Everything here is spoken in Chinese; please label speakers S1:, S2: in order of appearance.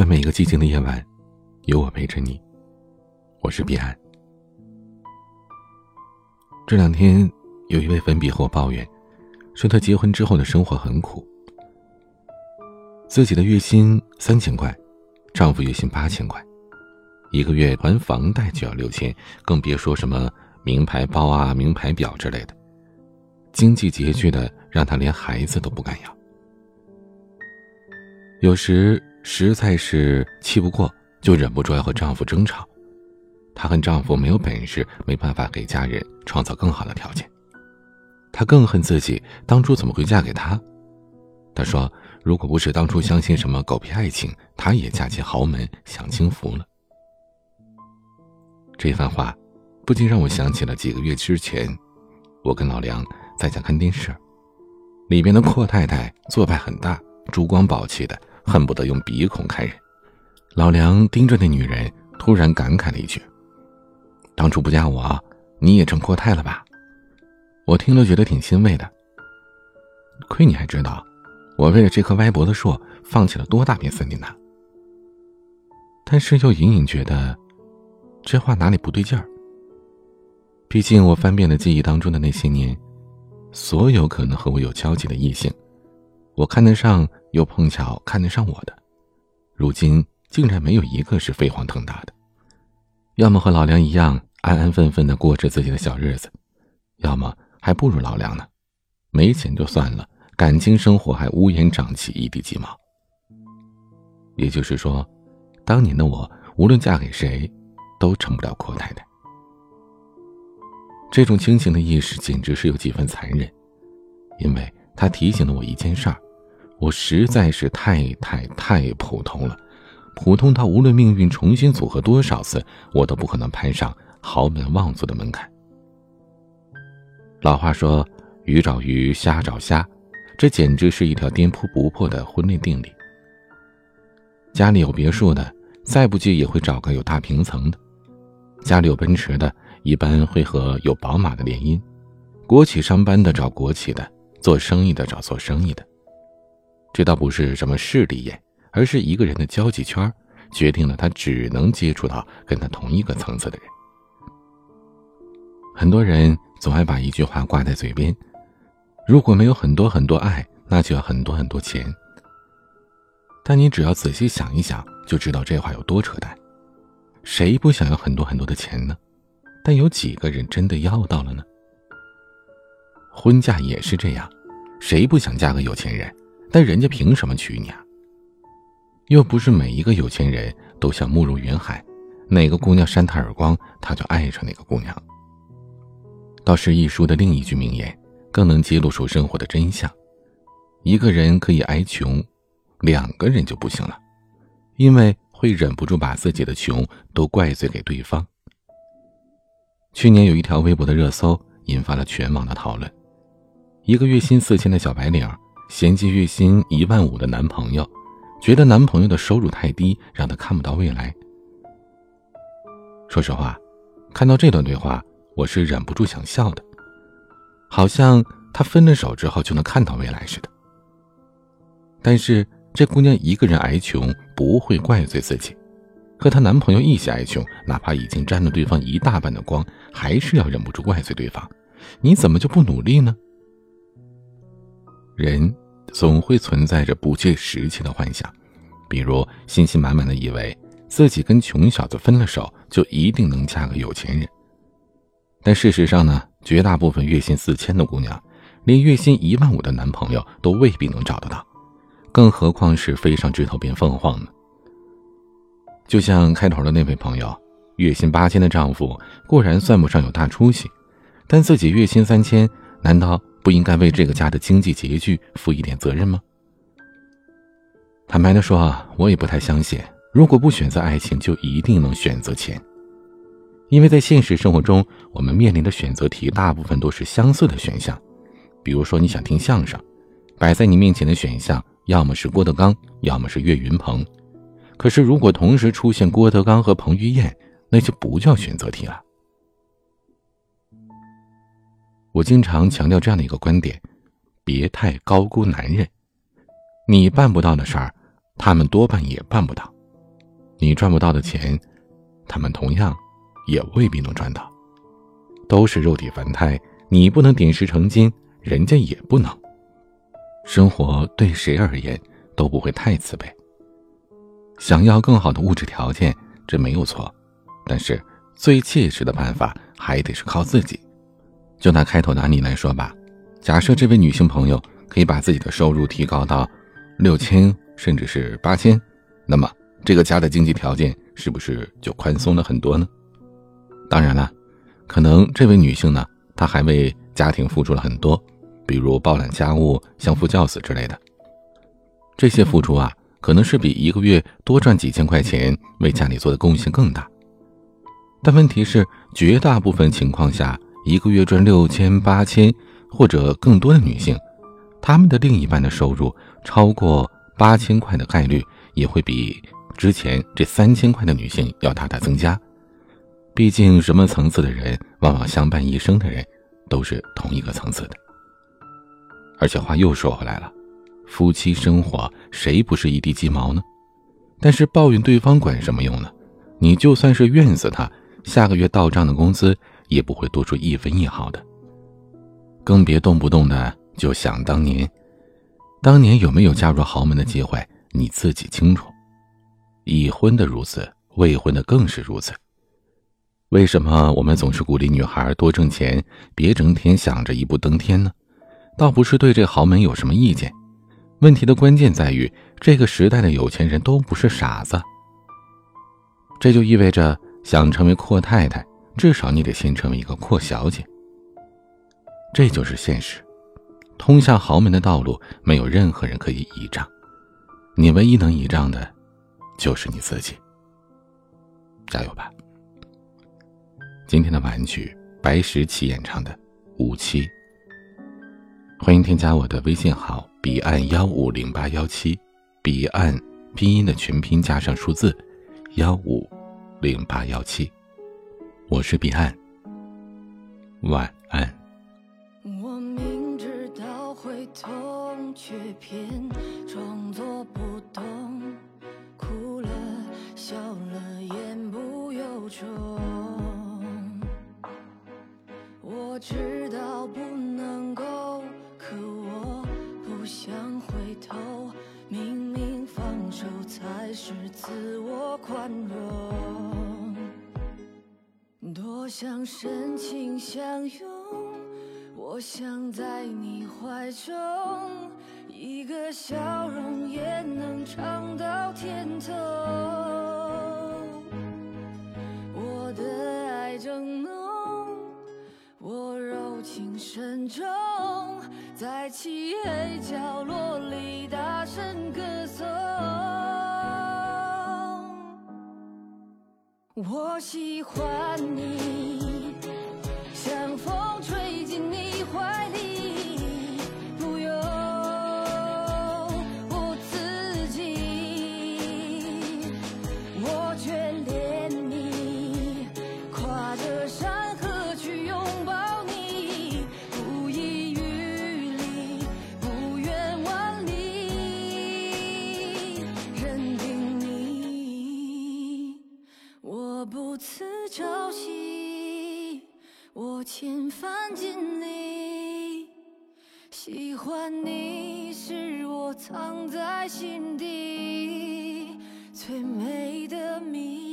S1: 在每一个寂静的夜晚，有我陪着你。我是彼岸。这两天，有一位粉笔和我抱怨，说她结婚之后的生活很苦。自己的月薪三千块，丈夫月薪八千块，一个月还房贷就要六千，更别说什么名牌包啊、名牌表之类的，经济拮据的让她连孩子都不敢要。有时。实在是气不过，就忍不住要和丈夫争吵。她恨丈夫没有本事，没办法给家人创造更好的条件。她更恨自己当初怎么会嫁给他。她说：“如果不是当初相信什么狗屁爱情，她也嫁进豪门享清福了。”这番话，不禁让我想起了几个月之前，我跟老梁在家看电视，里边的阔太太做派很大，珠光宝气的。恨不得用鼻孔看人，老梁盯着那女人，突然感慨了一句：“当初不嫁我，你也成阔太了吧？”我听了觉得挺欣慰的。亏你还知道，我为了这棵歪脖子树，放弃了多大片森林呢？但是又隐隐觉得，这话哪里不对劲儿？毕竟我翻遍了记忆当中的那些年，所有可能和我有交集的异性。我看得上又碰巧看得上我的，如今竟然没有一个是飞黄腾达的，要么和老梁一样安安分分的过着自己的小日子，要么还不如老梁呢，没钱就算了，感情生活还乌烟瘴气，一地鸡毛。也就是说，当年的我无论嫁给谁，都成不了阔太太。这种清醒的意识简直是有几分残忍，因为他提醒了我一件事儿。我实在是太太太普通了，普通到无论命运重新组合多少次，我都不可能攀上豪门望族的门槛。老话说“鱼找鱼，虾找虾”，这简直是一条颠扑不破的婚恋定理。家里有别墅的，再不济也会找个有大平层的；家里有奔驰的，一般会和有宝马的联姻；国企上班的找国企的，做生意的找做生意的。这倒不是什么势利眼，而是一个人的交际圈决定了他只能接触到跟他同一个层次的人。很多人总爱把一句话挂在嘴边：如果没有很多很多爱，那就要很多很多钱。但你只要仔细想一想，就知道这话有多扯淡。谁不想要很多很多的钱呢？但有几个人真的要到了呢？婚嫁也是这样，谁不想嫁个有钱人？但人家凭什么娶你啊？又不是每一个有钱人都像慕容云海，哪个姑娘扇他耳光，他就爱上哪个姑娘。倒是一书的另一句名言，更能揭露出生活的真相：一个人可以挨穷，两个人就不行了，因为会忍不住把自己的穷都怪罪给对方。去年有一条微博的热搜引发了全网的讨论：一个月薪四千的小白领。嫌弃月薪一万五的男朋友，觉得男朋友的收入太低，让她看不到未来。说实话，看到这段对话，我是忍不住想笑的，好像她分了手之后就能看到未来似的。但是这姑娘一个人挨穷，不会怪罪自己；和她男朋友一起挨穷，哪怕已经沾了对方一大半的光，还是要忍不住怪罪对方：你怎么就不努力呢？人总会存在着不切实际的幻想，比如信心满满的以为自己跟穷小子分了手就一定能嫁个有钱人。但事实上呢，绝大部分月薪四千的姑娘，连月薪一万五的男朋友都未必能找得到，更何况是飞上枝头变凤凰呢？就像开头的那位朋友，月薪八千的丈夫固然算不上有大出息，但自己月薪三千，难道？不应该为这个家的经济拮据负一点责任吗？坦白的说啊，我也不太相信，如果不选择爱情，就一定能选择钱。因为在现实生活中，我们面临的选择题大部分都是相似的选项。比如说，你想听相声，摆在你面前的选项要么是郭德纲，要么是岳云鹏。可是，如果同时出现郭德纲和彭于晏，那就不叫选择题了。我经常强调这样的一个观点：别太高估男人。你办不到的事儿，他们多半也办不到。你赚不到的钱，他们同样也未必能赚到。都是肉体凡胎，你不能点石成金，人家也不能。生活对谁而言都不会太慈悲。想要更好的物质条件，这没有错，但是最切实的办法还得是靠自己。就拿开头的案例来说吧，假设这位女性朋友可以把自己的收入提高到六千，甚至是八千，那么这个家的经济条件是不是就宽松了很多呢？当然了。可能这位女性呢，她还为家庭付出了很多，比如包揽家务、相夫教子之类的。这些付出啊，可能是比一个月多赚几千块钱为家里做的贡献更大。但问题是，绝大部分情况下，一个月赚六千、八千或者更多的女性，她们的另一半的收入超过八千块的概率，也会比之前这三千块的女性要大大增加。毕竟，什么层次的人，往往相伴一生的人，都是同一个层次的。而且话又说回来了，夫妻生活谁不是一地鸡毛呢？但是抱怨对方管什么用呢？你就算是怨死他，下个月到账的工资也不会多出一分一毫的。更别动不动的就想当年，当年有没有嫁入豪门的机会，你自己清楚。已婚的如此，未婚的更是如此。为什么我们总是鼓励女孩多挣钱，别整天想着一步登天呢？倒不是对这豪门有什么意见，问题的关键在于这个时代的有钱人都不是傻子。这就意味着，想成为阔太太，至少你得先成为一个阔小姐。这就是现实，通向豪门的道路没有任何人可以倚仗，你唯一能倚仗的，就是你自己。加油吧！今天的玩具，白石起演唱的《五七》。欢迎添加我的微信号：彼岸幺五零八幺七，彼岸拼音的全拼加上数字幺五零八幺七。我是彼岸，晚安。我明知道会痛，却偏装作不懂，哭了笑了，言不由衷。我知道不能够，可我不想回头。明明放手才是自我宽容，多想深情相拥，我想在你怀中，一个笑容也能尝到甜头。我的爱正浓。我柔情深重，在漆黑角落里大声歌颂。我喜欢你，喜欢你是我藏在心底最美的秘密。